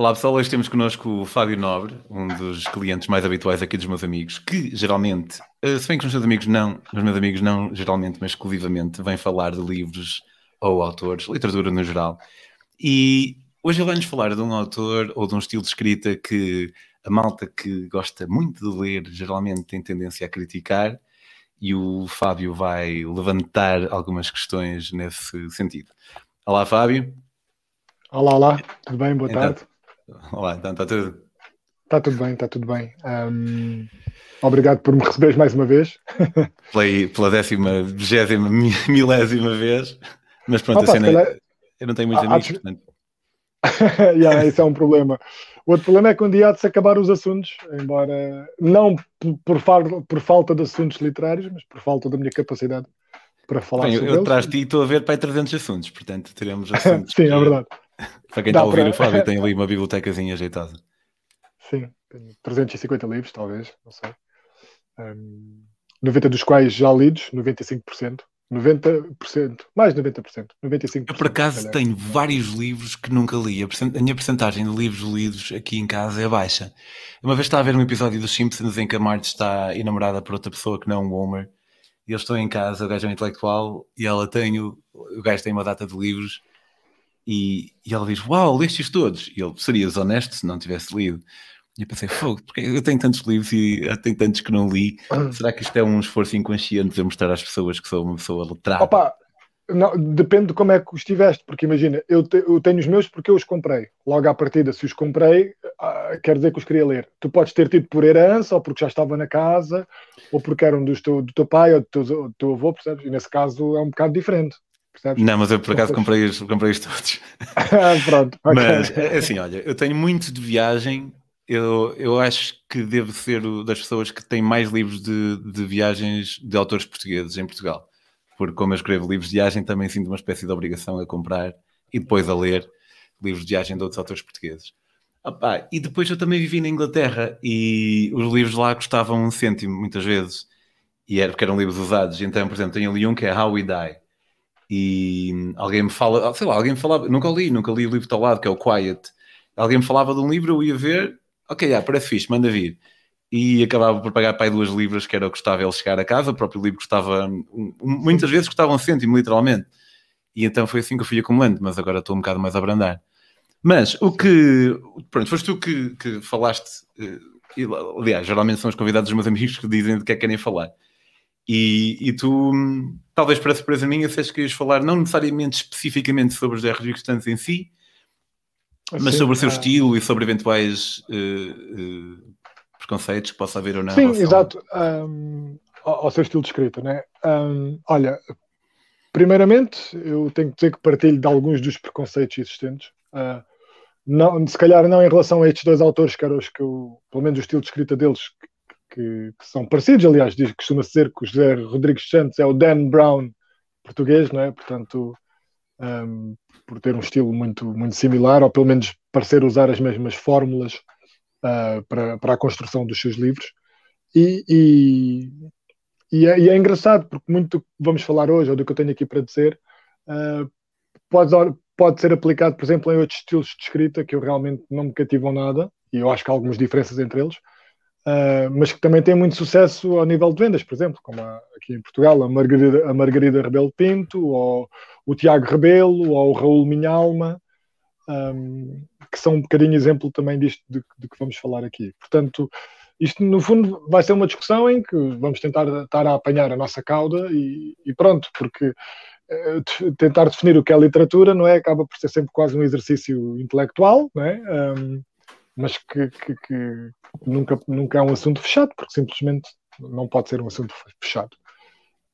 Olá pessoal, hoje temos connosco o Fábio Nobre, um dos clientes mais habituais aqui dos meus amigos, que geralmente, eh, se bem que os meus amigos não, os meus amigos não geralmente, mas exclusivamente, vêm falar de livros ou autores, literatura no geral. E hoje ele vai-nos falar de um autor ou de um estilo de escrita que a malta que gosta muito de ler geralmente tem tendência a criticar e o Fábio vai levantar algumas questões nesse sentido. Olá Fábio. Olá, olá, tudo bem? Boa então, tarde. Olá, então está tudo? Está tudo bem, está tudo bem. Um, obrigado por me receberes mais uma vez. Pela, pela décima, vigésima, milésima vez. Mas pronto, Opa, a cena, calhar... eu não tenho muitos ah, amigos, portanto. yeah, isso é um problema. O outro problema é que um dia há de se acabar os assuntos, embora não por, por, por falta de assuntos literários, mas por falta da minha capacidade para falar Bem, sobre Eu, eu traz-te e estou a ver para aí 300 assuntos, portanto teremos assuntos. Sim, é verdade. Para quem está a ouvir para... o Fábio, tem ali uma bibliotecazinha ajeitada. Sim, tenho 350 livros, talvez, não sei. Um, 90 dos quais já lidos, 95%. 90%, mais de 90%, 95%. Eu, por acaso, tenho vários livros que nunca li. A, minha porcentagem de livros lidos aqui em casa é baixa. Uma vez estava a ver um episódio dos Simpsons em que a Marge está enamorada por outra pessoa que não é um Homer. E eles estão em casa, o gajo é um intelectual, e ela tem, o, o gajo tem uma data de livros e, e ela diz: Uau, lestes todos. E ele serias honesto se não tivesse lido. E eu pensei: Fogo, porque eu tenho tantos livros e tenho tantos que não li. Ah. Será que isto é um esforço inconsciente de mostrar às pessoas que sou uma pessoa letrada? Opa, não, depende de como é que os tiveste, porque imagina, eu, te, eu, tenho os meus porque eu os comprei. Logo à partida, se os comprei, ah, quer dizer que os queria ler. Tu podes ter tido por herança, ou porque já estava na casa, ou porque eram dos teu, do teu pai ou do teu, do teu avô, percebes? E nesse caso é um bocado diferente. Percebes? Não, mas eu por acaso comprei os, comprei os todos. Pronto. Okay. Mas é assim, olha, eu tenho muito de viagem. Eu, eu acho que devo ser das pessoas que têm mais livros de, de viagens de autores portugueses em Portugal. Porque, como eu escrevo livros de viagem, também sinto uma espécie de obrigação a comprar e depois a ler livros de viagem de outros autores portugueses. Opa, e depois eu também vivi na Inglaterra e os livros lá custavam um cêntimo muitas vezes. E era porque eram livros usados. Então, por exemplo, tenho ali um que é How We Die e alguém me fala, sei lá, alguém me falava, nunca li, nunca li o livro ao lado, que é o Quiet. Alguém me falava de um livro, eu ia ver, ok, já, parece fixe, manda vir. E acabava por pagar para aí duas livros, que era o que custava ele chegar a casa, o próprio livro custava, muitas vezes custava um cêntimo, literalmente. E então foi assim que eu fui acumulando, mas agora estou um bocado mais a abrandar. Mas o que, pronto, foste tu que, que falaste, eh, e, aliás, geralmente são os convidados dos meus amigos que dizem de que é que querem falar. E, e tu, talvez para surpresa minha, disseste que ias falar não necessariamente especificamente sobre os R Restantes em si, mas sobre o seu estilo e sobre eventuais uh, uh, preconceitos que possa haver ou não. Sim, exato. Um, ao, ao, seu estilo de escrita, né? Um, olha, primeiramente, eu tenho que dizer que partilho de alguns dos preconceitos existentes. Uh, não, se calhar não em relação a estes dois autores, que eram os que eu, pelo menos o estilo de escrita deles, que, que são parecidos, aliás, diz, costuma ser que o José Rodrigues Santos é o Dan Brown português, não é? Portanto, um, por ter um estilo muito, muito similar, ou pelo menos parecer usar as mesmas fórmulas uh, para, para a construção dos seus livros. E, e, e, é, e, é, engraçado, porque muito do que vamos falar hoje, ou do que eu tenho aqui para dizer, uh, pode, pode ser aplicado, por exemplo, em outros estilos de escrita que eu realmente não me cativam nada, e eu acho que há algumas diferenças entre eles, Uh, mas que também tem muito sucesso ao nível de vendas, por exemplo, como a, aqui em Portugal, a Margarida, a Margarida Rebelo Pinto, ou o Tiago Rebelo, ou o Raul Minhalma, um, que são um bocadinho exemplo também disto de, de, que vamos falar aqui. Portanto, isto no fundo vai ser uma discussão em que vamos tentar estar a apanhar a nossa cauda e, e pronto, porque uh, tentar definir o que é literatura não é acaba por ser sempre quase um exercício intelectual, não é? Um, mas que, que, que, nunca, nunca é um assunto fechado, porque simplesmente não pode ser um assunto fechado.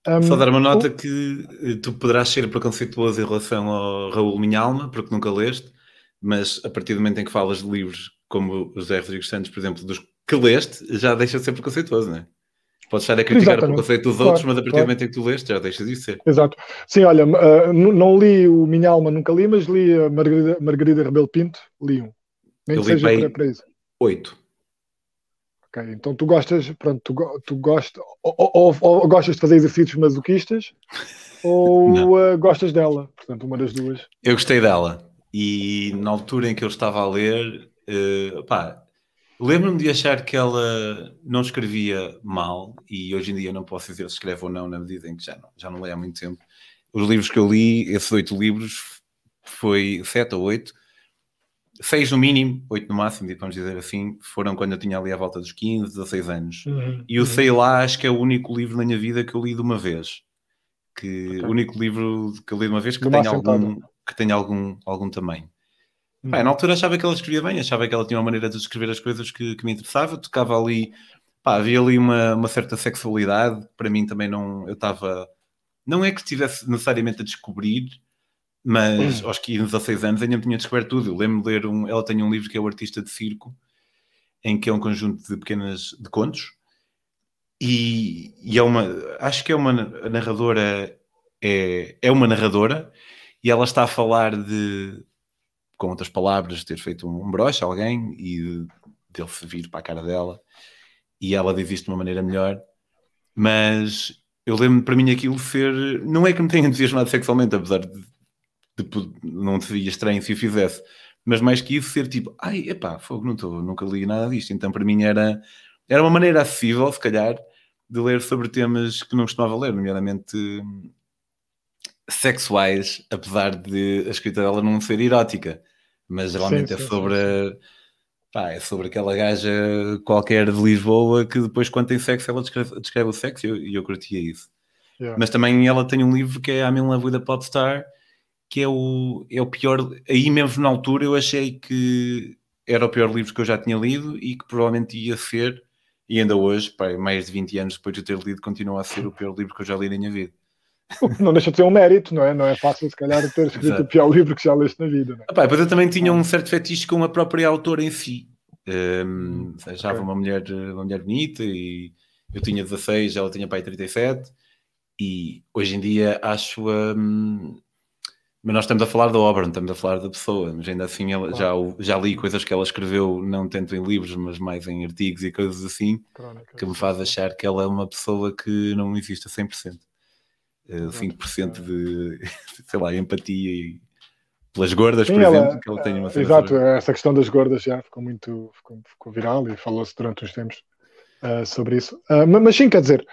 Um, Só dar uma nota o... que eh, tu poderás ser preconceituoso em relação ao Raul Minha Alma, porque nunca leste, mas a partir do momento em que falas de livros como os José Rodrigues Santos, por exemplo, dos que leste, já deixa de ser preconceituoso, não é? Podes estar a criticar Exatamente. o preconceito dos claro, outros, mas a partir claro. do momento em que tu leste, já deixas de ser. Exato. Sim, olha, uh, não li o Minha Alma, nunca li, mas li a Margarida, Margarida Rebelo Pinto, li um. Nem eu que seja para, para isso. Oito. Ok, então tu gostas, pronto, tu, tu gostas, ou, ou, ou, gostas de fazer exercícios masoquistas, ou uh, gostas dela, portanto, uma das duas. Eu gostei dela, e na altura em que eu estava a ler, Uh, pá, lembro-me de achar que ela não escrevia mal, e hoje em dia não posso dizer se escreve ou não, na medida em que já não, já não leio há muito tempo. Os livros que eu li, esses oito livros, foi sete ou oito, seis no mínimo, oito no máximo, vamos dizer assim, foram quando eu tinha ali à volta dos 15, 16 anos. Uhum, e o uhum. Sei Lá acho que é o único livro na minha vida que eu li de uma vez. Que okay. o único livro que eu li de uma vez que tem algum, que tem algum, algum tamanho. Uhum. Pá, na altura achava que ela escrevia bem, achava que ela tinha uma maneira de escrever as coisas que, que me interessava, tocava ali, pá, havia ali uma, uma certa sexualidade, para mim também não, eu estava, não é que estivesse necessariamente a descobrir, mas aos 15, 16 anos ainda me tinha descoberto tudo. Eu lembro de ler um. Ela tem um livro que é o Artista de Circo, em que é um conjunto de pequenas de contos, e, e é uma. Acho que é uma narradora. É, é uma narradora, e ela está a falar de. Com outras palavras, ter feito um, um broche a alguém e dele se vir para a cara dela, e ela diz isto de uma maneira melhor, mas eu lembro para mim aquilo ser. Não é que me tenha entusiasmado sexualmente, apesar de Tipo, não seria estranho se o fizesse. Mas mais que isso, ser tipo, ai, epá, fogo, não estou, nunca li nada disto. Então, para mim, era, era uma maneira acessível, se calhar, de ler sobre temas que não costumava ler, nomeadamente sexuais, apesar de a escrita dela não ser erótica. Mas geralmente sim, é sim, é sobre. Sim, pá, é sobre aquela gaja qualquer de Lisboa que depois, quando tem sexo, ela descreve, descreve o sexo e eu, eu curtia isso. Yeah. Mas também ela tem um livro que é I'm in Love with a Popstar, que é o, é o pior. Aí mesmo na altura eu achei que era o pior livro que eu já tinha lido e que provavelmente ia ser, e ainda hoje, pá, mais de 20 anos depois de ter lido, continua a ser o pior livro que eu já li na minha vida. Não deixa de ser um mérito, não é? Não é fácil, se calhar, ter escrito Exato. o pior livro que já leste na vida. É? Mas eu também tinha um certo fetiche com a própria autora em si. Um, achava okay. uma, mulher, uma mulher bonita e eu tinha 16, ela tinha pai 37 e hoje em dia acho um, mas nós estamos a falar da obra, não estamos a falar da pessoa, mas ainda assim ela, já, já li coisas que ela escreveu, não tanto em livros, mas mais em artigos e coisas assim, que me faz achar que ela é uma pessoa que não existe a 100%. Uh, 5% de, sei lá, empatia e pelas gordas, Sim, por ela, exemplo, que ela tem uma Exato, essa questão das gordas já ficou muito ficou, ficou viral e falou-se durante uns tempos uh, sobre isso. Uh, mas sim, quer dizer,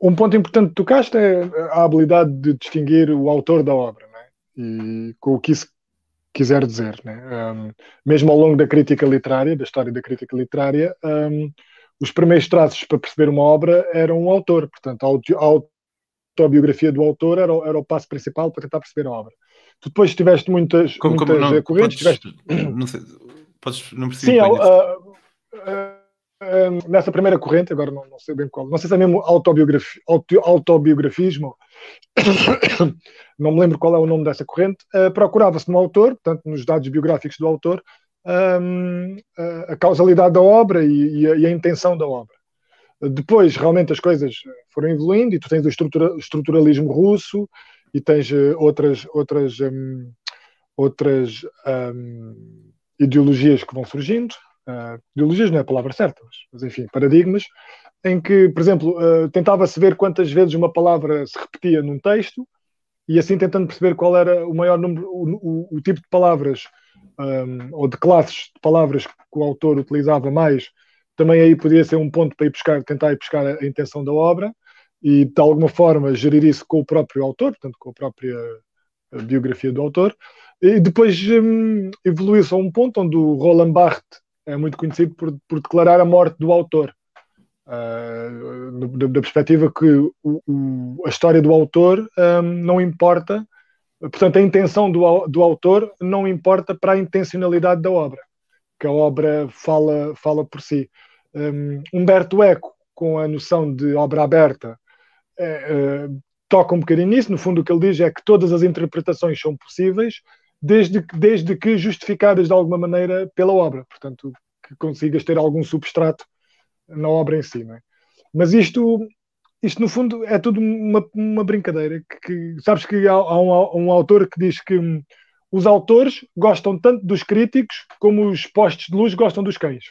um ponto importante que tocaste é a habilidade de distinguir o autor da obra, né? e com o que isso quiser dizer. Né? Um, mesmo ao longo da crítica literária, da história da crítica literária, um, os primeiros traços para perceber uma obra eram o autor, portanto, a autobiografia do autor era, era o passo principal para tentar perceber a obra. Tu depois tiveste muitas, como, muitas como não, correntes. Podes, tiveste... não, sei, podes, não Sim, uh, uh, nessa primeira corrente, agora não, não, sei bem qual, não sei se é mesmo autobiografi, auto, autobiografismo, não me lembro qual é o nome dessa corrente, uh, procurava-se no autor, portanto, nos dados biográficos do autor, um, a causalidade da obra e, e, a, e, a, intenção da obra. Depois, realmente, as coisas foram evoluindo e tu tens o estrutura, estruturalismo russo e tens uh, outras, outras, um, outras um, ideologias que vão surgindo, uh, ideologias não é a palavra certa, mas, enfim, paradigmas, em que, por exemplo, uh, tentava-se ver quantas vezes uma palavra se repetia num texto e assim tentando perceber qual era o maior número, o, o, o tipo de palavras um, ou de classes de palavras que o autor utilizava mais, também aí podia ser um ponto para ir buscar, tentar ir buscar a, a intenção da obra e de alguma forma gerir isso com o próprio autor, portanto com a própria biografia do autor. E depois um, evoluiu-se a um ponto onde o Roland Barthes é muito conhecido por, por declarar a morte do autor. Uh, da, da, perspectiva que o, o, a história do autor um, não importa, portanto, a intenção do, do autor não importa para a intencionalidade da obra, que a obra fala, fala por si. Um, Humberto Eco, com a noção de obra aberta, é, é, toca um bocadinho nisso. No fundo, o que ele diz é que todas as interpretações são possíveis, desde, desde que justificadas de alguma maneira pela obra, portanto, que consigas ter algum substrato na obra em si. É? Mas isto, isto, no fundo, é tudo uma, uma brincadeira. Que, que sabes que há, há um, um, autor que diz que hum, os autores gostam tanto dos críticos como os postes de luz gostam dos cães.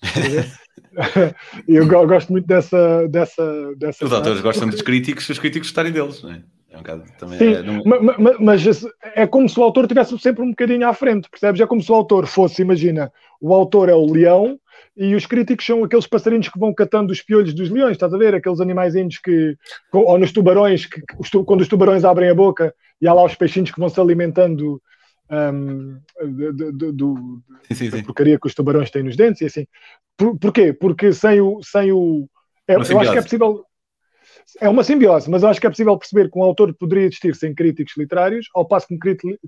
eu gosto muito dessa. dessa, dessa os autores gostam dos críticos se os críticos gostarem deles, não é? É um bocado também. Sim, é, não... mas, mas, é como se o autor estivesse sempre um bocadinho à frente, percebes? É como se o autor fosse, imagina, o autor é o leão e os críticos são aqueles passarinhos que vão catando os piolhos dos leões, estás a ver? Aqueles animais que. Ou nos tubarões, que, quando os tubarões abrem a boca e há lá os peixinhos que vão se alimentando um, do, do, da porcaria que os tubarões têm nos dentes e assim. Por, porquê? Porque sem o. Sem o é, eu acho que é possível. É uma simbiose, mas eu acho que é possível perceber que um autor poderia existir sem críticos literários, ao passo que um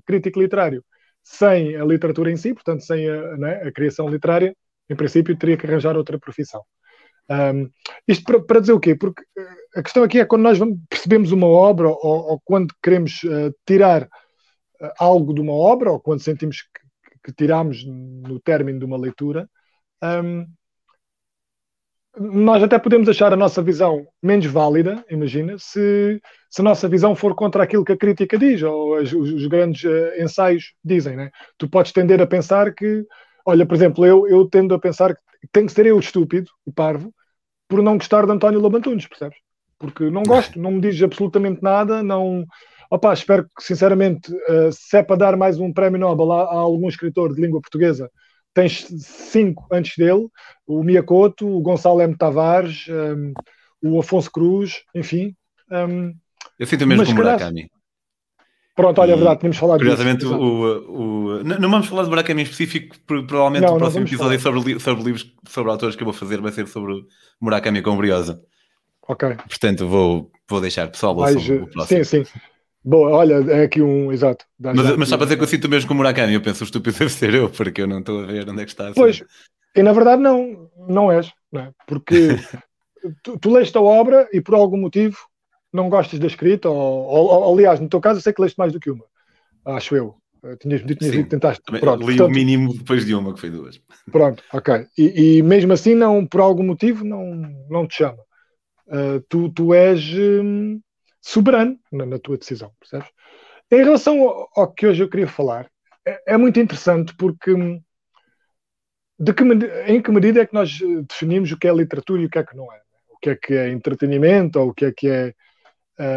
crítico literário sem a literatura em si, portanto, sem a, né, a criação literária, em princípio, teria que arranjar outra profissão. Um, isto para, para, dizer o quê? Porque eh, a questão aqui é quando nós percebemos uma obra ou, ou quando queremos uh, tirar uh, algo de uma obra ou quando sentimos que, que tiramos no término de uma leitura, um, nós até podemos achar a nossa visão menos válida, imagina, se, se a nossa visão for contra aquilo que a crítica diz, ou os, os grandes uh, ensaios dizem. Né? Tu podes tender a pensar que, olha, por exemplo, eu, eu tendo a pensar que tenho que ser eu estúpido, o parvo, por não gostar de António Lobantunes, percebes? Porque não gosto, não me diz absolutamente nada, não. Opa, espero que, sinceramente, uh, se é para dar mais um prémio Nobel a, a algum escritor de língua portuguesa, tens cinco antes dele, o Miyakoto, o Gonçalo M. Tavares, um, o Afonso Cruz, enfim. Um, eu sinto mesmo com o Murakami. Pronto, olha, é verdade, tínhamos falado Curiosamente, disso. O, o, não, não, vamos falar de Murakami em específico, provavelmente não, o próximo episódio sobre, sobre livros, sobre autores que eu vou fazer vai ser sobre Murakami com Briosa. Ok. Portanto, vou, vou deixar pessoal Vais, o próximo. Sim, sim. Boa, olha, é aqui um. Exato. Mas, mas só para dizer que eu sinto mesmo com o Murakami, eu penso o estúpido deve ser eu, porque eu não estou a ver onde é que está. Pois, e na verdade não, não és, não é? Porque tu, tu leste a obra e por algum motivo não gostas da escrita, ou, ou, aliás, no teu caso, eu sei que leste mais do que uma, acho eu. Eh, tinhas dito, dito tentaste. Pronto, li portanto, o mínimo depois de uma, que foi duas. Pronto, ok. E, e mesmo assim, não, por algum motivo, não, não te chama. Uh, tu, tu és hum, soberano na, na, tua decisão, percebes? Em relação ao, ao, que hoje eu queria falar, é, é muito interessante porque hum, de que, em que medida é que nós eh, definimos o que é literatura e o que é que não é? O que é que é entretenimento ou o que é que é,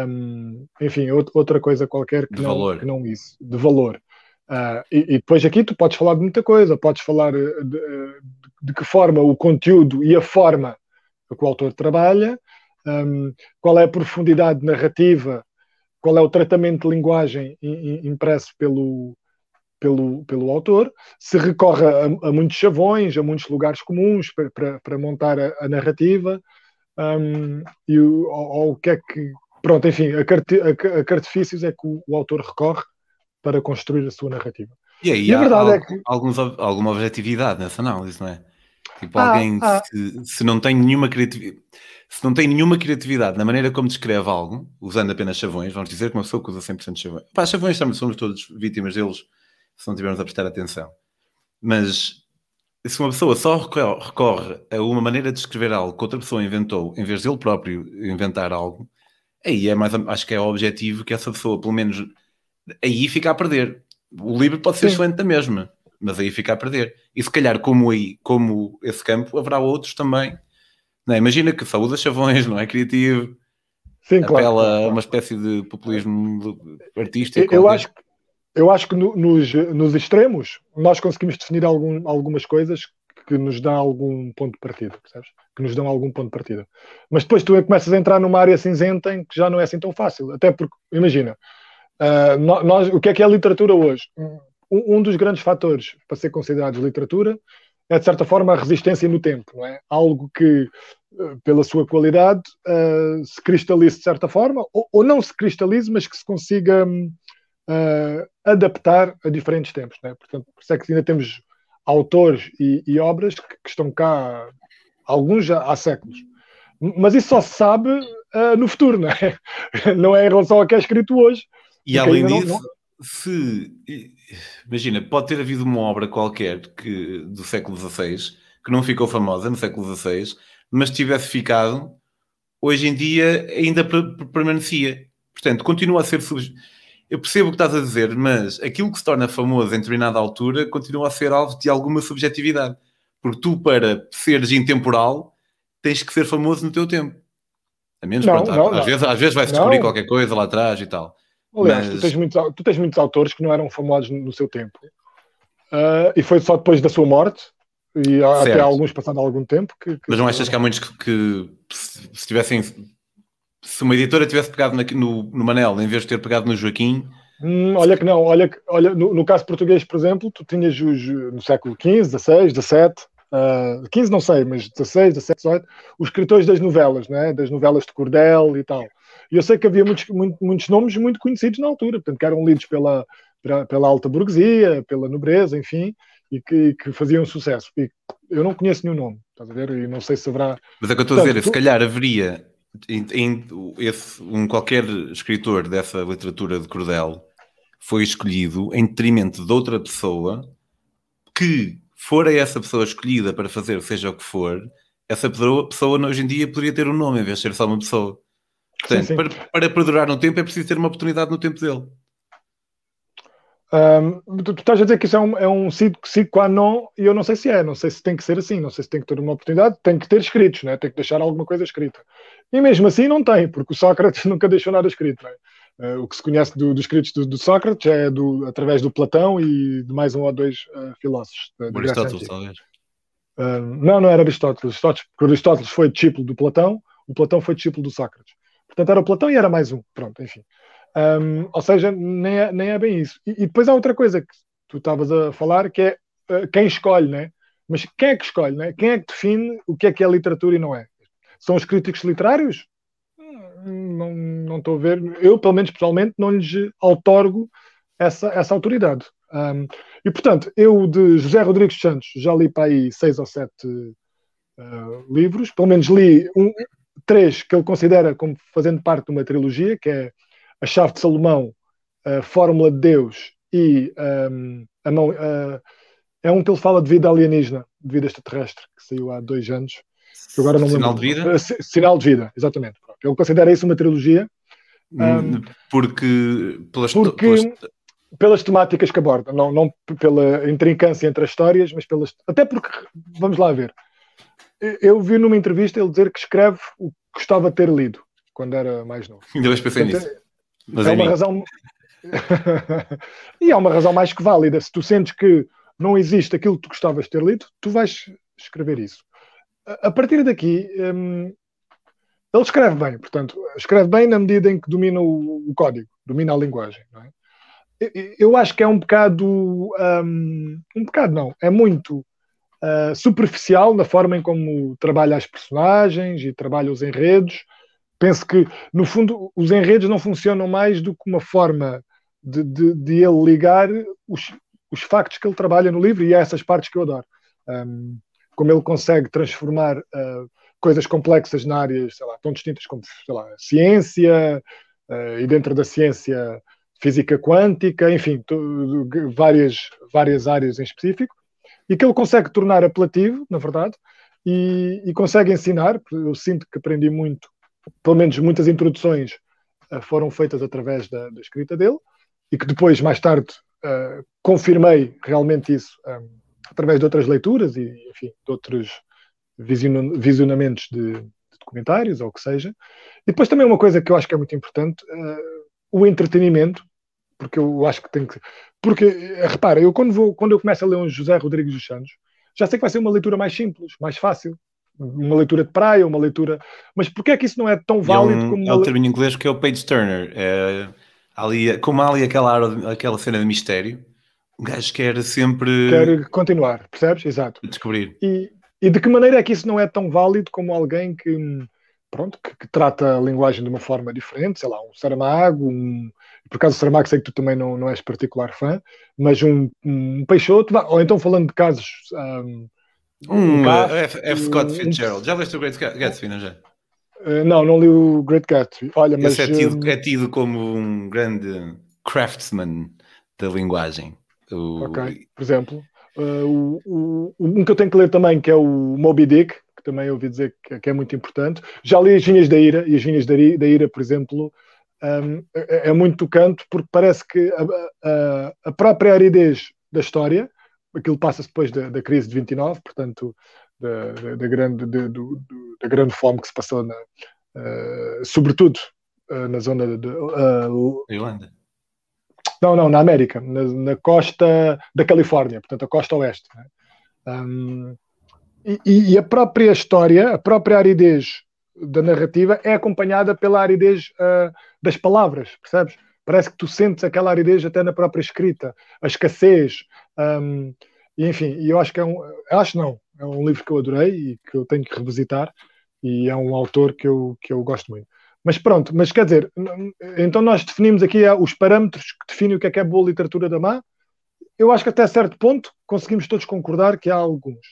um, enfim, outra coisa qualquer que, não, que não isso, de valor. Uh, e, e, depois aqui tu podes falar de muita coisa, podes falar de, de, de que forma o conteúdo e a forma que o autor trabalha, um, qual é a profundidade narrativa, qual é o tratamento de linguagem impresso pelo, pelo, pelo autor, se recorre a, a muitos chavões, a muitos lugares comuns para, para, para montar a, a narrativa, um, e o, ou, o que é que. Pronto, enfim, a que, a, a que artifícios é que o, o, autor recorre para construir a sua narrativa. E aí, e a verdade há, é que. Alguns, alguma objetividade nessa análise, não é? Tipo, ah, alguém, ah. Se, se, não tem nenhuma criatividade, se não tem nenhuma criatividade na maneira como descreve algo, usando apenas chavões, vamos dizer que uma pessoa que usa 100% de chavões. Pá, chavões somos todos vítimas deles se não tivermos a prestar atenção. Mas se uma pessoa só recorre a uma maneira de escrever algo que outra pessoa inventou, em vez de ele próprio inventar algo, aí é mais, acho que é o objetivo que essa pessoa, pelo menos, aí fica a perder. O livro pode ser Sim. excelente da mesma, mas aí fica a perder. E se calhar, como aí, como esse campo, haverá outros também. Não é? Imagina que só usa chavões, não é criativo. Sim, apela claro, claro. a uma espécie de populismo artístico. Eu, eu acho que eu acho que no, nos, nos extremos nós conseguimos definir algum, algumas coisas que nos dão algum ponto de partida, percebes? Que nos dão algum ponto de partida. Mas depois tu começas a entrar numa área cinzenta em que já não é assim tão fácil. Até porque, imagina, uh, nós, o que é que é a literatura hoje? Um, um, dos grandes fatores para ser considerado literatura é, de certa forma, a resistência no tempo, não é? Algo que, ah, pela sua qualidade, uh, se cristalize de certa forma, ou, ou, não se cristalize, mas que se consiga. Uh, adaptar a diferentes tempos. Né? Portanto, por isso é que ainda temos autores e, e obras que, que, estão cá, alguns já há séculos. Mas isso só se sabe uh, no futuro, não é? não é em relação ao que é escrito hoje. E além disso, não, não... se imagina, pode ter havido uma obra qualquer que, do século XVI que não ficou famosa no século XVI, mas tivesse ficado, hoje em dia ainda permanecia. Portanto, continua a ser eu percebo o que estás a dizer, mas aquilo que se torna famoso em determinada altura continua a ser alvo de alguma subjetividade. Porque tu, para seres intemporal, tens que ser famoso no teu tempo. A menos, não, pronto, não, às, não. Vezes, às vezes vai-se descobrir qualquer coisa lá atrás e tal. Aliás, Mas... tu, tens muitos, tu tens muitos autores que não eram famosos no seu tempo. Uh, e foi só depois da sua morte, e certo. até alguns passado algum tempo. Que, que Mas não achas que há muitos que, que se tivessem. Se uma editora tivesse pegado no, no Manel em vez de ter pegado no Joaquim, Hum, olha que não, olha, olha no, no, caso português, por exemplo, tu tinhas os, no século XV, XVI, XVII, uh, 15 não sei, mas 16, 17, 18, os escritores das novelas, né? das novelas de cordel e tal. E eu sei que havia muitos, muito, muitos nomes muito conhecidos na altura, portanto, que eram lidos pela, pela alta burguesia, pela nobreza, enfim, e que, que faziam sucesso. E eu não conheço nenhum nome, estás a ver? E não sei se haverá. Mas é que eu estou a dizer, tu... se calhar haveria em, em, esse, um qualquer escritor dessa literatura de cordel foi escolhido em detrimento de outra pessoa que fora essa pessoa escolhida para fazer seja o que for, essa pessoa, pessoa hoje em dia poderia ter um nome em vez de ser só uma pessoa. Portanto, sim, sim. Para, para perdurar no tempo é preciso ter uma oportunidade no tempo dele. Um, tu, tu, estás a dizer que isso é um, é um sine qua non e eu não sei se é, não sei se tem que ser assim, não sei se tem que ter uma oportunidade, tem que ter escritos, né? tem que deixar alguma coisa escrita. E mesmo assim não tem, porque o Sócrates nunca deixou nada escrito. Né? Uh, o que se conhece dos do escritos do, do, Sócrates é do, através do Platão e de mais um ou dois uh, filósofos. Aristóteles, talvez. Uh, não, não era Aristóteles. Aristóteles, porque Aristóteles foi discípulo do Platão, o Platão foi discípulo do Sócrates. Portanto, era o Platão e era mais um. Pronto, enfim. Um, ou seja, nem é, nem é bem isso. E, e, depois há outra coisa que tu estavas a falar, que é uh, quem escolhe, né? Mas quem é que escolhe, né? Quem é que define o que é que é literatura e não é? São os críticos literários? Não, não estou a ver. Eu, pelo menos pessoalmente, não lhes outorgo essa, essa autoridade. Um, e, portanto, eu de José Rodrigues Santos já li para aí seis ou sete uh, livros, pelo menos li um, três que ele considera como fazendo parte de uma trilogia, que é A Chave de Salomão, A Fórmula de Deus e um, a mão, uh, é um que ele fala de vida alienígena, de vida extraterrestre, que saiu há dois anos. Que agora não Sinal lembro. de vida? Uh, Sinal de vida, exatamente. Ele considera isso uma trilogia. Um, porque, pelas, porque pelas... pelas... temáticas que aborda, não, não pela intrincância entre as histórias, mas pelas. Até porque, vamos lá ver, eu vi numa entrevista ele dizer que escreve o que gostava de ter lido quando era mais novo. Ainda vais pensar nisso. Mas é, é uma razão. e é uma razão mais que válida. Se tu sentes que não existe aquilo que tu gostavas de ter lido, tu vais escrever isso. A partir daqui, hum, ele escreve bem, portanto, escreve bem na medida em que domina o, o código, domina a linguagem. É? Eu acho que é um bocado. Um, um bocado não, é muito uh, superficial na forma em como trabalha as personagens e trabalha os enredos. Penso que, no fundo, os enredos não funcionam mais do que uma forma de, de, de ele ligar os, os factos que ele trabalha no livro e é essas partes que eu adoro. Um, como ele consegue transformar uh, coisas complexas na área, sei lá, tão distintas como, lá, ciência uh, e dentro da ciência física quântica, enfim, várias, várias áreas em específico, e que ele consegue tornar apelativo, na verdade, e, e consegue ensinar. Eu sinto que aprendi muito, pelo menos muitas introduções uh, foram feitas através da, da, escrita dele, e que depois, mais tarde, uh, confirmei realmente isso um, através de outras leituras e, enfim, de outros visionamentos de, de, documentários ou o que seja. E depois também uma coisa que eu acho que é muito importante, uh, o entretenimento, porque eu acho que tem que. Porque, eh, repara, eu quando, vou, quando eu começo a ler um José Rodrigues dos Santos, já sei que vai ser uma leitura mais simples, mais fácil. Uma leitura de praia, uma leitura. Mas porquê é que isso não é tão válido é um, como. É o termo em inglês que é o page turner. É, ali, como há ali aquela, aquela cena de mistério, o gajo quer sempre. Quer continuar, percebes? Exato. Descobrir. E, e de que maneira é que isso não é tão válido como alguém que. Pronto, que, que trata a linguagem de uma forma diferente, sei lá, um Saramago, um, por acaso o Saramago sei que tu também não, não és particular fã, mas um, um Peixoto, ou então falando de casos. Um, um, um F, F. Scott Fitzgerald, um, já leste o Great Gatsby, não já? Uh, não, não li o Great Gatsby. Olha, mas, Esse é tido, é tido como um grande craftsman da linguagem. O... Ok, por exemplo. Uh, o, o, um que eu tenho que ler também, que é o Moby Dick, que também ouvi dizer que, que é muito importante. Já li As Vinhas da Ira, e As Vinhas da Ira, por exemplo, um, é, é, muito tocante porque parece que a, a, a, própria aridez da história, aquilo passa-se depois da, da, crise de 29, portanto, da, da, da grande, de, do, da grande fome que se passou na, uh, sobretudo uh, na zona de. Irlanda. Não, não, na América, na, na, costa da Califórnia, portanto, a costa oeste. Né? Um, e, e, a própria história, a própria aridez da narrativa é acompanhada pela aridez das palavras, percebes? Parece que tu sentes aquela aridez até na própria escrita, a escassez. Um, e enfim, eu acho que é um. Acho não, é um livro que eu adorei e que eu tenho que revisitar. E é um autor que eu, que eu gosto muito. Mas pronto, mas quer dizer, então nós definimos aqui os parâmetros que definem o que é que é boa literatura da má. Eu acho que até certo ponto conseguimos todos concordar que há alguns.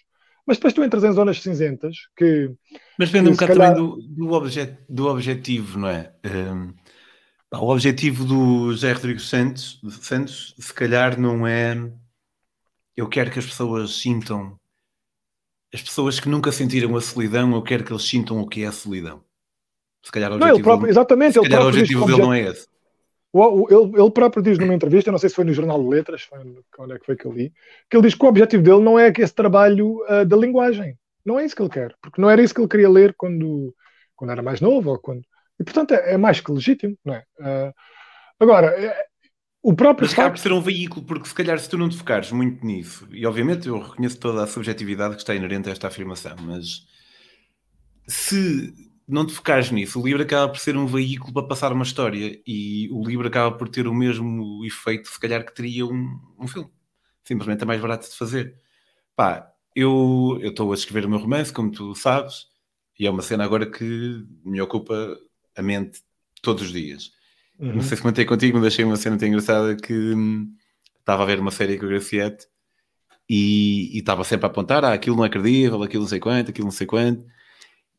Mas depois tu entras em zonas cinzentas que. Mas depende um bocado calhar... também do, do, objet, do objetivo, não é? Um, o objetivo do José Rodrigues Santos, Santos, se calhar, não é. Eu quero que as pessoas sintam. As pessoas que nunca sentiram a solidão, eu quero que eles sintam o que é a solidão. Se calhar o objetivo, não, próprio, exatamente, se calhar o objetivo dele não é esse. Ele, ele, próprio diz numa entrevista, não sei se foi no Jornal de Letras, foi, onde é que foi que eu li, que ele diz que o objetivo dele não é esse trabalho uh, da linguagem. Não é isso que ele quer, porque não era isso que ele queria ler quando, quando era mais novo, ou quando, e, portanto, é, é mais que legítimo, não é? Uh, agora, é, o próprio. Mas facto... por ser um veículo, porque se calhar se tu não te focares muito nisso, e obviamente eu reconheço toda a subjetividade que está inerente a esta afirmação, mas se não te focares nisso, o livro acaba por ser um veículo para passar uma história e o livro acaba por ter o mesmo efeito, se calhar, que teria um, um filme. Simplesmente é mais barato de fazer. Pá, eu estou a escrever o meu romance, como tu sabes, e é uma cena agora que me ocupa a mente todos os dias. Uhum. Não sei se comentei contigo, mas achei uma cena muito engraçada que hum, estava a ver uma série com o Graciete e, estava sempre a apontar, ah, aquilo não é credível, aquilo não sei quanto, aquilo não sei quanto,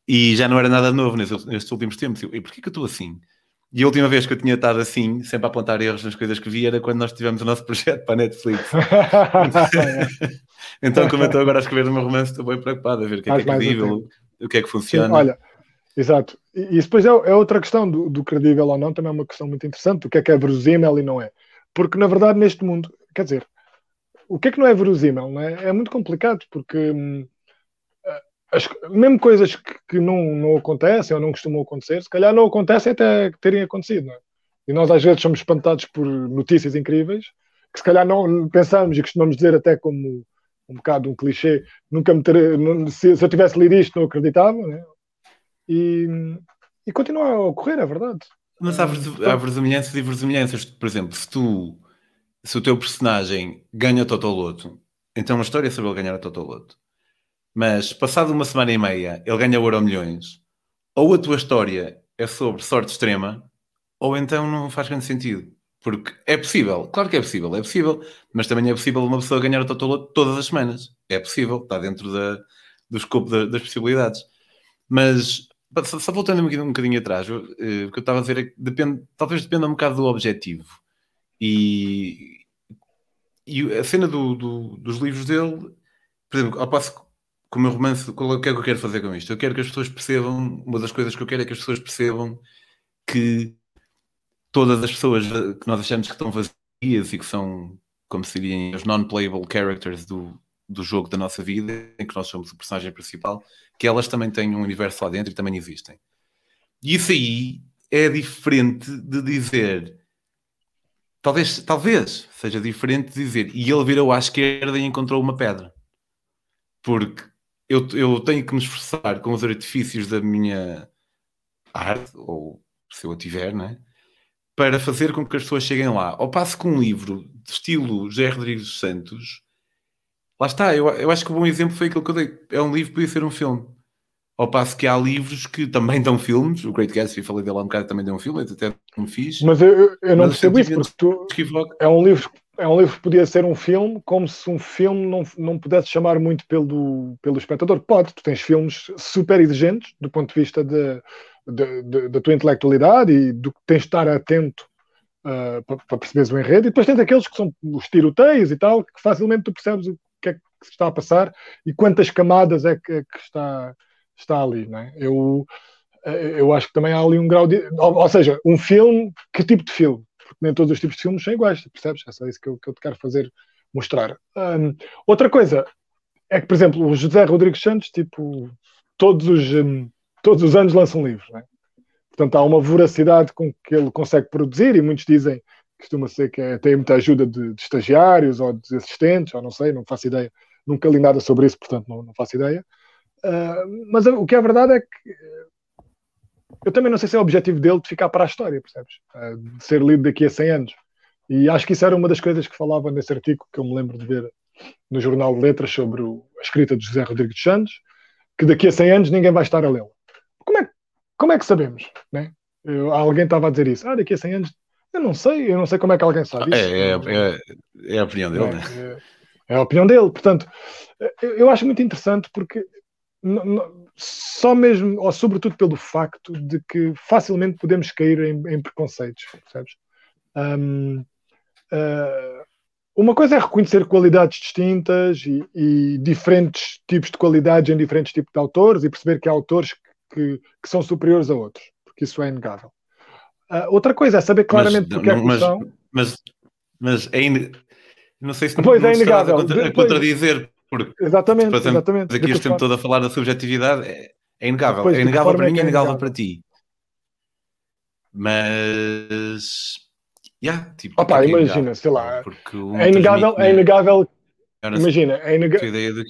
e já não era nada novo nestes, nestes últimos tempos. E porquê que eu estou assim? E a última vez que eu tinha estado assim, sempre a apontar erros nas coisas que vi, era quando nós tivemos o nosso projeto para a Netflix. então, como eu estou agora a escrever o meu romance, estou bem preocupado a ver o que é, que é credível, o que é que funciona. Sim, olha, Exato. E, depois é, é, outra questão do, do, credível ou não, também é uma questão muito interessante. O que é que é verosímil e não é? Porque, na verdade, neste mundo, quer dizer, o que é que não é verosímil? Não é? é muito complicado, porque hum, as, mesmo coisas que, que, não, não acontecem ou não costumam acontecer, se calhar não acontecem até terem acontecido. Não é? E nós, às vezes, somos espantados por notícias incríveis que, se calhar, não pensamos e costumamos dizer até como um bocado um clichê, nunca me ter, se, se eu tivesse lido isto não acreditava, né? e, e continua a ocorrer, é verdade. Mas há, há verossimilhanças e verossimilhanças. Por exemplo, se tu se o teu personagem ganha Totoloto, então a história é sobre ele ganhar a Totoloto. Mas passado uma semana e meia ele ganha o Euro Milhões, ou a tua história é sobre sorte extrema, ou então não faz grande sentido. Porque é possível, claro que é possível, é possível, mas também é possível uma pessoa ganhar o Totoloto todas as semanas. É possível, está dentro da, do escopo da, das possibilidades. Mas só voltando um bocadinho, um bocadinho atrás, eh, o que eu estava a dizer é que depende, talvez dependa um bocado do objetivo. E, e a cena do, do, dos livros dele, por exemplo, ao passo com o meu romance, o que é que eu quero fazer com isto? Eu quero que as pessoas percebam, uma das coisas que eu quero é que as pessoas percebam que todas as pessoas que nós achamos que estão vazias e que são, como se diriam, os non-playable characters do, do jogo da nossa vida, em que nós somos o personagem principal, que elas também têm um universo lá dentro e também existem. E isso aí é diferente de dizer. Talvez, talvez seja diferente de dizer. E ele virou à esquerda e encontrou uma pedra. Porque eu, eu tenho que me esforçar com os artifícios da minha arte, ou se eu a tiver, né? para fazer com que as pessoas cheguem lá. Ao passo que um livro de estilo José Rodrigues Santos Lá está, eu, eu acho que o um bom exemplo foi aquilo que eu dei. É um livro que podia ser um filme. Ao passo que há livros que também dão filmes, o Great Gatsby, falei dele há um bocado, também deu um filme, até não fiz. Mas eu, eu não percebo isso, porque tu, é um livro é um livro que podia ser um filme, como se um filme não, não pudesse chamar muito pelo, pelo espectador. Pode, tu tens filmes super exigentes do ponto de vista de, de, de, da tua intelectualidade e do que tens de estar atento uh, para, para perceberes o enredo, e depois tens aqueles que são os tiroteios e tal, que facilmente tu percebes o que é que se está a passar e quantas camadas é que, é que está, está ali. Não é? eu, eu acho que também há ali um grau de. Ou, seja, um filme, que tipo de filme? Porque nem todos os tipos de filmes são iguais, percebes? É só isso que eu, que eu te quero fazer mostrar. Um, outra coisa é que, por exemplo, o José Rodrigues Santos, tipo, todos os, um, todos os anos lança um livro, é? Portanto, há uma voracidade com que ele consegue produzir, e muitos dizem, costuma ser que é, tem muita ajuda de, de, estagiários ou de assistentes, ou não sei, não faço ideia. Nunca li nada sobre isso, portanto não, não faço ideia. Uh, mas o que é verdade é que eu também não sei se é o objetivo dele de ficar para a história, percebes? Uh, de ser lido daqui a 100 anos. E acho que isso era uma das coisas que falava nesse artigo que eu me lembro de ver no Jornal de Letras sobre a escrita de José Rodrigues Santos, que daqui a 100 anos ninguém vai estar a lê-la. Como é, como é que sabemos? Né? Eu, alguém estava a dizer isso. Ah, daqui a 100 anos. Eu não sei, eu não sei como é que alguém sabe isso. É, é, é, é a opinião dele, é, né? É, é, a opinião dele. Portanto, eu, eu acho muito interessante porque só mesmo, ou sobretudo pelo facto de que facilmente podemos cair em, em preconceitos, percebes? Um, uh, ah, uma coisa é reconhecer qualidades distintas e, e, diferentes tipos de qualidades em diferentes tipos de autores e perceber que há autores que, que são superiores a outros, porque isso é inegável. Uh, outra coisa é saber claramente mas, porque é que mas, são. Mas, mas é in... não sei se pois não é inegável. a, contradizer, porque exatamente, exatamente. aqui este tempo todo a falar da subjetividade é, é inegável. Depois, é inegável para mim, é, é inegável para ti. Mas Yeah, tipo, Opa, imagina, sei lá. Um é inegável, é inegável. Imagina, é, ineg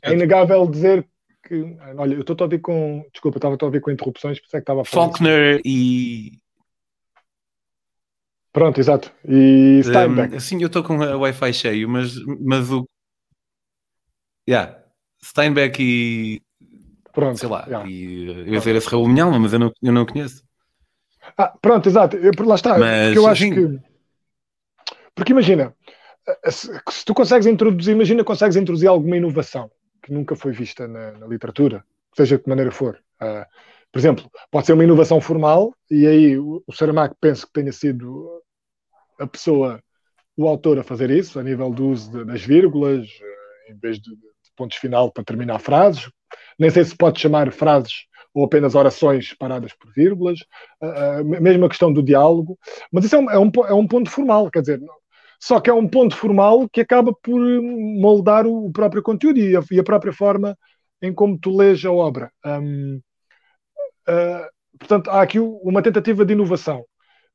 é inegável dizer que. Olha, eu estou a ouvir com. Desculpa, estava a ouvir com interrupções, por isso é que estava a falar. Faulkner e. Pronto, exato. E Steinbeck. Um, sim, eu estou com o Wi-Fi cheio, mas, mas o. Yeah. Steinbeck e. Pronto. Sei lá. Yeah. E, eu ia dizer esse Raul Minhalma, mas eu não, eu não conheço. Ah, pronto, exato. Eu, lá está. Mas, eu acho que porque imagina, eh, se, tu consegues introduzir, imagina consegues introduzir alguma inovação que nunca foi vista na, na literatura, seja de que maneira for. Uh, por exemplo, pode ser uma inovação formal, e aí o, o Saramago penso que tenha sido a pessoa, o autor a fazer isso, a nível do uso de, das vírgulas, uh, em vez de, pontos final para terminar frases. Nem sei se pode chamar frases ou apenas orações paradas por vírgulas, uh, mesmo a questão do diálogo, mas isso é um, é um, é um ponto formal, quer dizer, só que é um ponto formal que acaba por moldar o próprio conteúdo e a, e a própria forma em como tu lês a obra. Uh, portanto, há aqui uma tentativa de inovação.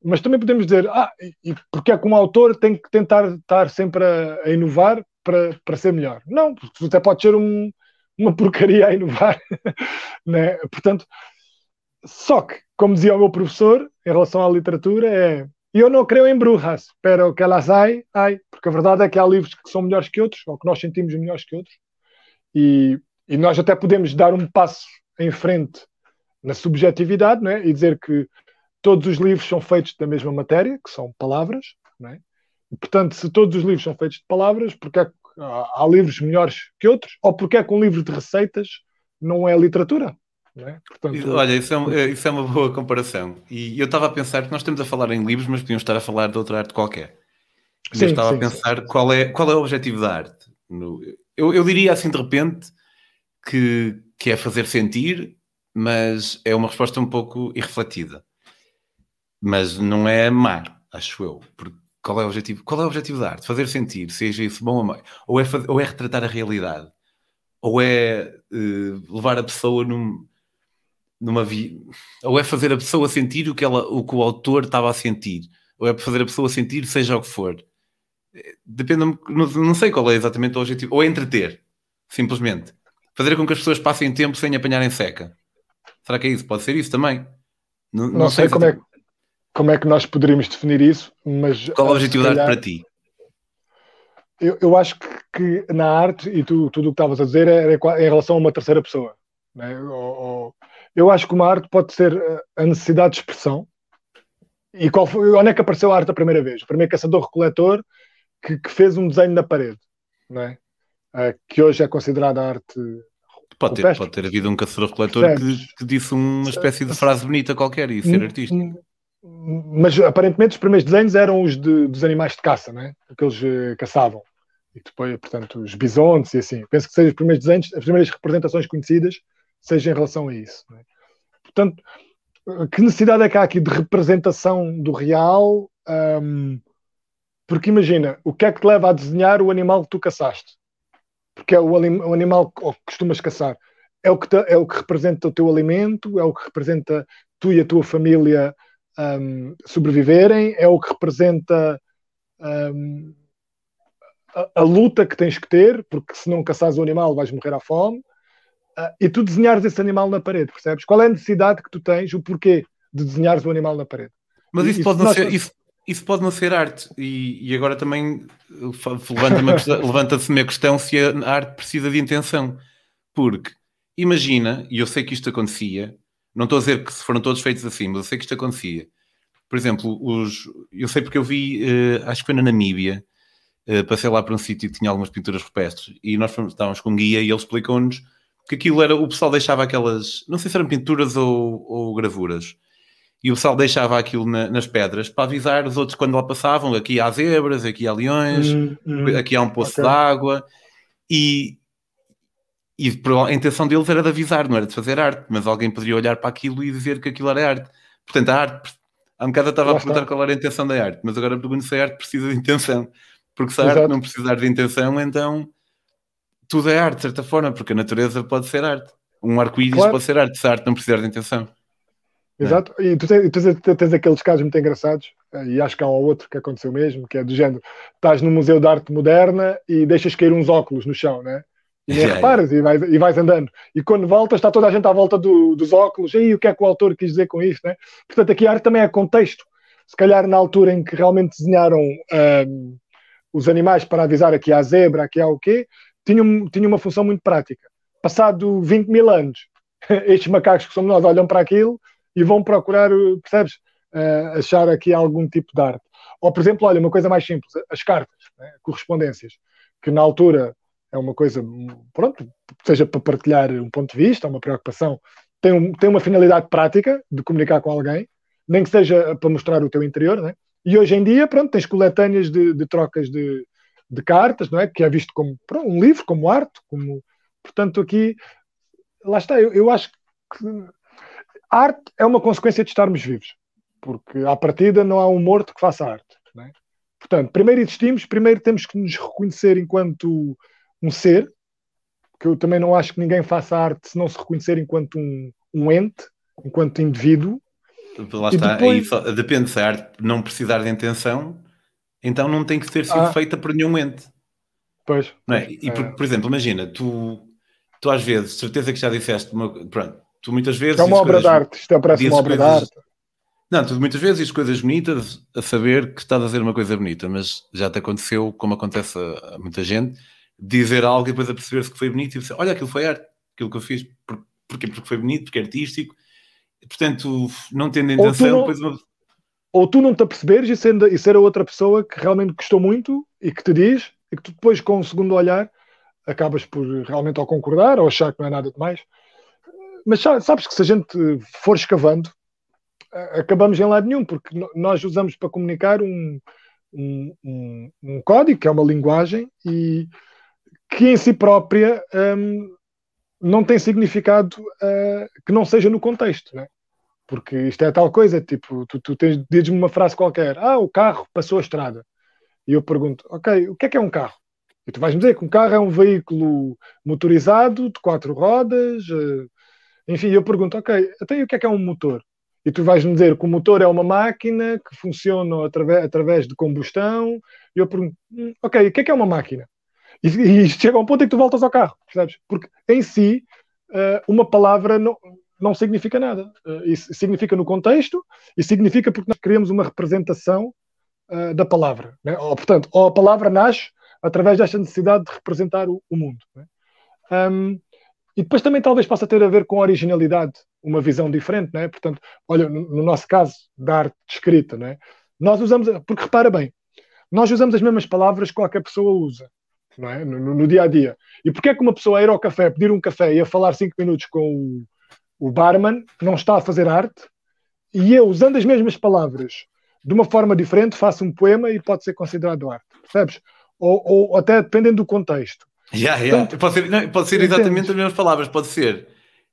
Mas também podemos dizer, ah, e porque é que um autor tem que tentar estar sempre a, a inovar para, para ser melhor? Não, porque até pode ser um, uma porcaria a inovar. né? Portanto, só que, como dizia o meu professor, em relação à literatura, é eu não creio em brujas, pero que elas hay, hay, porque a verdade é que há livros que são melhores que outros, ou que nós sentimos melhores que outros, e, e nós até podemos dar um passo em frente na subjetividade não é? e dizer que todos os livros são feitos da mesma matéria, que são palavras, não é? e, portanto, se todos os livros são feitos de palavras, porque é que há, há livros melhores que outros, ou porque é que um livro de receitas não é literatura? É? Portanto, Olha, isso é, isso é, uma boa comparação. E eu estava a pensar que nós estamos a falar em livros, mas podíamos estar a falar de outra arte qualquer. Sim, eu estava sim, a pensar qual é, qual é o objetivo da arte. Eu, eu diria assim de repente que, que é fazer sentir, mas é uma resposta um pouco irrefletida. Mas não é amar, acho eu. Porque qual é o objetivo? Qual é o objetivo da arte? Fazer sentir, seja isso bom ou mau. Ou é, ou é retratar a realidade. Ou é uh, levar a pessoa num, numa vi... ou é fazer a pessoa sentir o que, ela, o que o autor estava a sentir, ou é fazer a pessoa sentir seja o que for. Depende, não, não sei qual é exatamente o objetivo, ou é entreter, simplesmente. Fazer com que as pessoas passem tempo sem apanharem seca. Será que é isso? Pode ser isso também. Não, não, não sei, sei como, é, como é que nós poderíamos definir isso, mas. Qual o objetivo calhar, da arte para ti? Eu, eu acho que, que, na arte, e tu, tudo o que estavas a dizer, era em relação a uma terceira pessoa. Né? Ou, ou, eu acho que uma arte pode ser eh, a necessidade de expressão. E qual foi, onde é que apareceu a arte a primeira vez? O primeiro caçador-recoletor que, que, fez um desenho na parede, não é? Uh, que hoje é considerada arte. Pode ter, pode ter havido um caçador-recoletor que, que, disse uma espécie de frase bonita qualquer e ser artista. Mas aparentemente os primeiros desenhos eram os de, dos animais de caça, não é? Aqueles uh, caçavam. E depois, portanto, os bisontes e assim. Penso que sejam os primeiros desenhos, as primeiras representações conhecidas seja em relação a isso. É? Portanto, que necessidade é que há aqui de representação do real? Um, porque imagina, o que é que te leva a desenhar o animal que tu caçaste? Porque é o, o animal que costumas caçar. É o que, te, é o que representa o teu alimento, é o que representa tu e a tua família um, sobreviverem, é o que representa um, a, a, luta que tens que ter, porque se não caçares o animal vais morrer à fome, uh, e tu desenhares esse animal na parede, percebes? Qual é a necessidade que tu tens, o porquê de desenhares o animal na parede? Mas isso, e, pode, não ser, isso, isso, pode não ser arte, e, e agora também levanta-se levanta uma questão se a arte precisa de intenção, porque imagina, e eu sei que isto acontecia, não estou a dizer que foram todos feitos assim, mas eu sei que isto acontecia. Por exemplo, os, eu sei porque eu vi, uh, acho que foi na Namíbia, uh, passei lá para um sítio que tinha algumas pinturas rupestres e nós fomos, estávamos com um guia e ele explicou-nos que aquilo era, o pessoal deixava aquelas, não sei se eram pinturas ou, ou gravuras, e o pessoal deixava aquilo na, nas pedras para avisar os outros quando lá passavam, aqui há zebras, aqui há leões, hum, hum, aqui há um poço okay. de água, e, e a intenção deles era de avisar, não era de fazer arte, mas alguém poderia olhar para aquilo e dizer que aquilo era arte. Portanto, a arte, há um bocado eu estava a perguntar qual era a intenção da arte, mas agora pergunto se a arte precisa de intenção. Porque se a Exato. arte não precisar de intenção, então tudo é arte, de certa forma, porque a natureza pode ser arte. Um arco-íris claro. pode ser arte, se a arte não precisar de intenção. É? Exato, é? e tu tens, tu, tens, aqueles casos muito engraçados, eh, e acho que há um ou outro que aconteceu mesmo, que é do género: estás no Museu de Arte Moderna e deixas cair uns óculos no chão, né? E nem reparas e vais, e vais andando. E quando voltas, está toda a gente à volta do, dos óculos. E o que é que o autor quis dizer com isto? Né? Portanto, aqui a arte também é contexto. Se calhar na altura em que realmente desenharam um, os animais para avisar aqui há zebra, aqui há o quê, tinha, tinha uma função muito prática. Passado 20 mil anos, estes macacos que somos nós olham para aquilo e vão procurar, percebes, uh, achar aqui algum tipo de arte. Ou, por exemplo, olha, uma coisa mais simples, as cartas, né, correspondências, que na altura é uma coisa, pronto, seja para partilhar um ponto de vista, uma preocupação, tem, um, tem uma finalidade prática de comunicar com alguém, nem que seja para mostrar o teu interior, né? E hoje em dia, pronto, tens coletâneas de, de trocas de, de, cartas, não é? Que é visto como pronto, um livro, como arte, como... Portanto, aqui, lá está, eu, eu acho que arte é uma consequência de estarmos vivos, porque à partida não há um morto que faça arte, não é? Portanto, primeiro existimos, primeiro temos que nos reconhecer enquanto um ser, que eu também não acho que ninguém faça arte se não se reconhecer enquanto um, um ente, enquanto indivíduo. Lá está, depois... só, depende se a arte não precisar de intenção, então não tem que ter sido ah. feita por nenhum ente. Pois. Não é? E por, é. por, exemplo, imagina, tu, tu às vezes, certeza que já disseste, uma, pronto, tu muitas vezes. É uma obra coisas, de arte, isto parece uma obra coisas, de arte. Não, tu muitas vezes dizes coisas bonitas a saber que estás a fazer uma coisa bonita, mas já te aconteceu, como acontece a muita gente, dizer algo e depois a perceber-se que foi bonito e dizer, olha, aquilo foi arte, aquilo que eu fiz, Por, porquê? Porque foi bonito, porque é artístico. Portanto, não tendo intenção, ou tu não, uma... ou tu não te aperceberes e, sendo, e ser a outra pessoa que realmente gostou muito e que te diz, e que tu depois, com um segundo olhar, acabas por realmente ou concordar ou achar que não é nada demais. Mas sabes que se a gente for escavando, acabamos em lado nenhum, porque nós usamos para comunicar um, um, um código, que é uma linguagem, e que em si própria um, não tem significado uh, que não seja no contexto, né? porque isto é tal coisa, tipo, tu, tu tens, dizes-me uma frase qualquer, ah, o carro passou a estrada, e eu pergunto, ok, o que é que é um carro? E tu vais-me dizer que um carro é um veículo motorizado, de quatro rodas, uh, enfim, eu pergunto, ok, até então, o que é que é um motor? E tu vais-me dizer que o motor é uma máquina que funciona através, através de combustão, e eu pergunto, hum, ok, o que é que é uma máquina? E, e chega a um ponto em que tu voltas ao carro, percebes? Porque em si, uh, uma palavra não, não significa nada. Uh, isso significa no contexto e significa porque nós queremos uma representação uh, da palavra. Né? Ou, portanto, ou a palavra nasce através desta necessidade de representar o, o mundo. Né? Um, e depois também talvez possa ter a ver com originalidade, uma visão diferente, né? Portanto, olha, no nosso caso, da arte escrita, né? Nós usamos, porque repara bem, nós usamos as mesmas palavras que qualquer pessoa usa não é? no, no, dia a dia. E porquê é que uma pessoa a ir ao café, pedir um café e a falar cinco minutos com o, o barman, não está a fazer arte, e eu, usando as mesmas palavras de uma forma diferente, faço um poema e pode ser considerado arte, percebes? Ou, ou até dependendo do contexto. Yeah, yeah. Portanto, pode ser, não, pode ser exatamente as mesmas palavras, pode ser.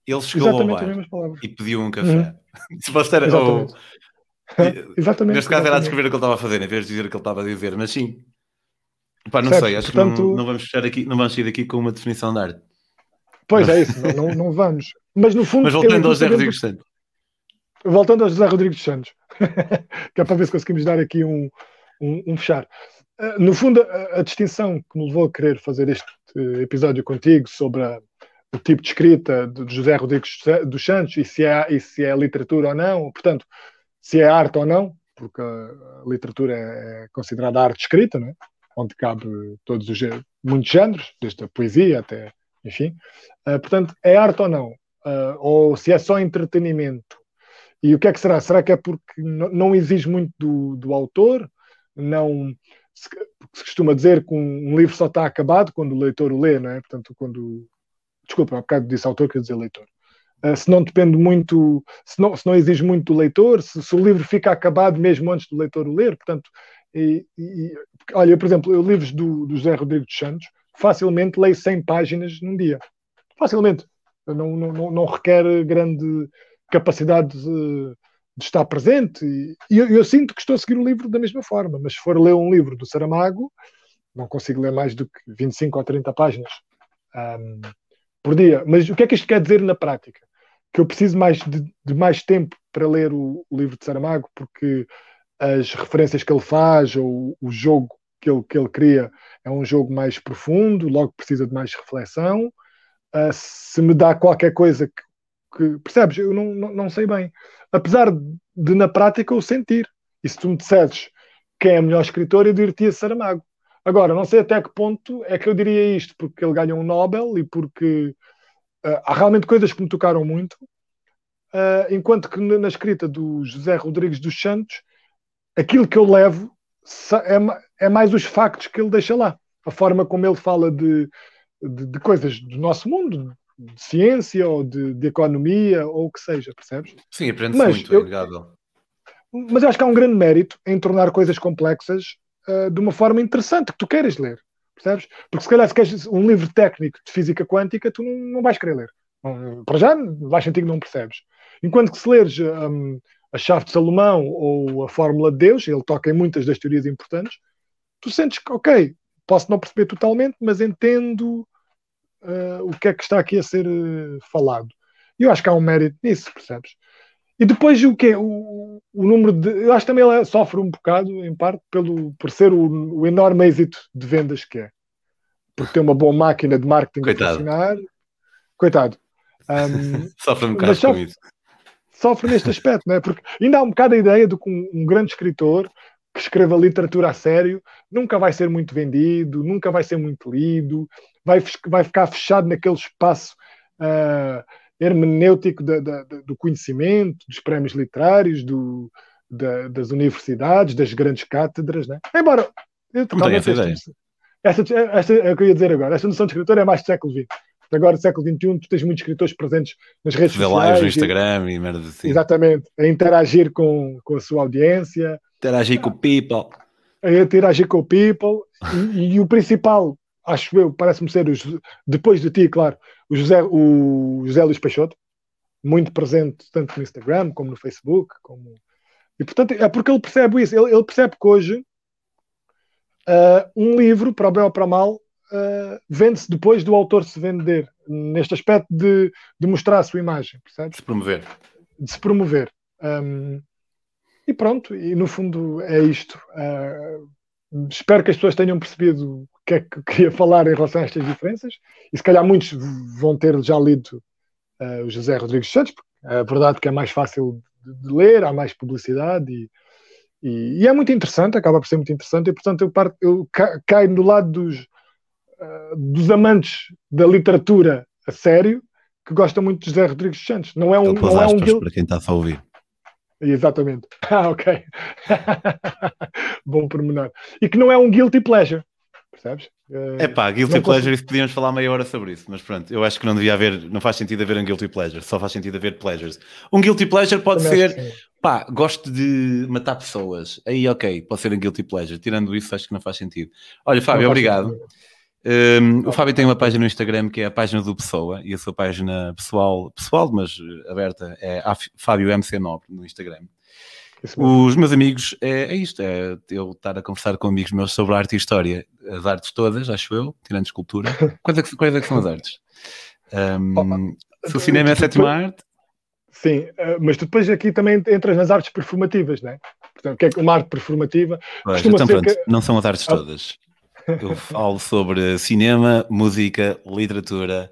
Ele chegou exatamente ao bar e pediu um café. Uhum. Se ter, exatamente. Ou, exatamente. Neste caso era a descrever o que ele estava a fazer, em vez de dizer o que ele estava a dizer, mas sim, Pá, não sei, acho Portanto, que não, não, vamos fechar aqui, não vamos sair daqui com uma definição de arte. Pois é isso, não, não, não vamos. Mas no fundo. Mas voltando aos erros e voltando ao José Rodrigues Santos, que é para ver se conseguimos dar aqui um, um, um fechar. Uh, no fundo, a, a, distinção que me levou a querer fazer este episódio contigo sobre a, o tipo de escrita de José Rodrigues dos Santos e se, é, e se é literatura ou não, portanto, se é arte ou não, porque a literatura é considerada arte escrita, não é? Onde cabe todos os muitos géneros, desde a poesia até, enfim. Uh, portanto, é arte ou não? Uh, ou se é só entretenimento? E o que é que será? Será que é porque não exige muito do, do autor? Não se, se, costuma dizer que um, um, livro só está acabado quando o leitor o lê, não é? Portanto, quando desculpa, há bocado disse autor, quer dizer leitor. Uh, se não depende muito, se não, se não exige muito do leitor, se, se, o livro fica acabado mesmo antes do leitor o ler, portanto, e, e, olha, por exemplo, eu livros do, do José Rodrigo dos Santos, facilmente leio 100 páginas num dia. Facilmente. Não, não, não requer grande capacidade de, de estar presente. E eu, eu, sinto que estou a seguir o livro da mesma forma, mas se for ler um livro do Saramago, não consigo ler mais do que 25 ou 30 páginas um, por dia. Mas o que é que isto quer dizer na prática? Que eu preciso mais de, de mais tempo para ler o, o livro de Saramago, porque as referências que ele faz ou o jogo que ele, que ele cria é um jogo mais profundo, logo precisa de mais reflexão. Uh, se me dá qualquer coisa que, que percebes, eu não, não, não, sei bem. Apesar de, na prática, eu sentir. E se tu me disseres quem é o melhor escritor, eu diria Saramago. Agora, não sei até que ponto é que eu diria isto, porque ele ganhou um Nobel e porque uh, há realmente coisas que me tocaram muito, uh, enquanto que na escrita do José Rodrigues dos Santos aquilo que eu levo é, é, mais os factos que ele deixa lá. A forma como ele fala de, de, de coisas do nosso mundo, de ciência ou de, de, economia ou o que seja, percebes? Sim, aprende-se muito, eu, é inegável. Mas eu acho que há um grande mérito em tornar coisas complexas uh, de uma forma interessante que tu queres ler, percebes? Porque se calhar se queres um livro técnico de física quântica, tu não, não vais querer ler. Para já, vais sentir que não percebes. Enquanto que se leres um, a chave de Salomão ou a fórmula de Deus, ele toca em muitas das teorias importantes, tu sentes que, ok, posso não perceber totalmente, mas entendo uh, o que é que está aqui a ser uh, falado. E eu acho que há um mérito nisso, percebes? E depois o que o, o número de. Eu acho que também ele sofre um bocado, em parte, pelo, por ser o, o enorme êxito de vendas que é. Porque tem uma boa máquina de marketing Coitado. a funcionar. Coitado. Um, sofre um bocado com isso sofre neste aspecto, não é? Porque ainda há um bocado a ideia de que um, um, grande escritor que escreva literatura a sério nunca vai ser muito vendido, nunca vai ser muito lido, vai, vai ficar fechado naquele espaço uh, hermenêutico da, da, do conhecimento, dos prémios literários, do, da, das universidades, das grandes cátedras, né? Embora eu também essa ideia. Esta, esta, é o que eu ia dizer agora. Esta noção de escritor é mais do século XX. Agora, no século XXI, tu tens muitos escritores presentes nas redes Fazer sociais. lives no Instagram e, e merda assim. Exatamente. A interagir com, com a sua audiência. Interagir com o people. A interagir com o people. E, e o principal, acho eu, parece-me ser, os, depois de ti, claro, o José, o José Luís Peixoto. Muito presente tanto no Instagram como no Facebook. Como... E, portanto, é porque ele percebe isso. Ele, ele percebe que hoje uh, um livro, para o bem ou para o mal, uh, vende-se depois do autor se vender, neste aspecto de, de mostrar a sua imagem, percebes? De se promover. De se promover. Um, e pronto, e no fundo é isto. Uh, espero que as pessoas tenham percebido o que é que eu queria falar em relação a estas diferenças, e se calhar muitos vão ter já lido uh, o José Rodrigues Santos, porque é verdade que é mais fácil de, de ler, há mais publicidade e, e, e, é muito interessante, acaba por ser muito interessante, e portanto eu, parto, eu caio do lado dos, uh, dos amantes da literatura a sério que gostam muito de José Rodrigues Santos. Não é um, não é um guild... para quem está a ouvir. Exatamente. Ah, ok. Bom pormenor. E que não é um guilty pleasure. Percebes? É uh, pá, guilty pleasure, consigo... podíamos falar meia hora sobre isso, mas pronto, eu acho que não devia haver, não faz sentido haver um guilty pleasure, só faz sentido haver pleasures. Um guilty pleasure pode Também ser, pá, gosto de matar pessoas, aí ok, pode ser um guilty pleasure, tirando isso acho que não faz sentido. Olha, Fábio, obrigado. Sentido. Um, o Fábio tem uma página no Instagram que é a página do Pessoa e a sua página pessoal, pessoal mas aberta, é a Fábio MC Nobre no Instagram. Os meus amigos, é, é, isto, é eu estar a conversar com amigos meus sobre arte e história, as artes todas, acho eu, tirando escultura. Quais é que, quais é que são as artes? Um, se o cinema é a sétima arte. Sim, uh, mas depois aqui também entras nas artes performativas, não é? Portanto, o que é uma arte performativa? Pois, então pronto, que... não são as artes ah. todas. Eu falo sobre cinema, música, literatura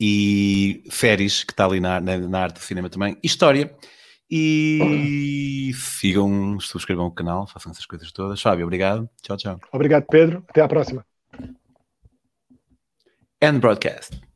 e férias, que está ali na, na, na arte do cinema também, história. E sigam, subscrevam o canal, façam essas coisas todas. Fábio, obrigado. Tchau, tchau. Obrigado, Pedro. Até à próxima. End broadcast.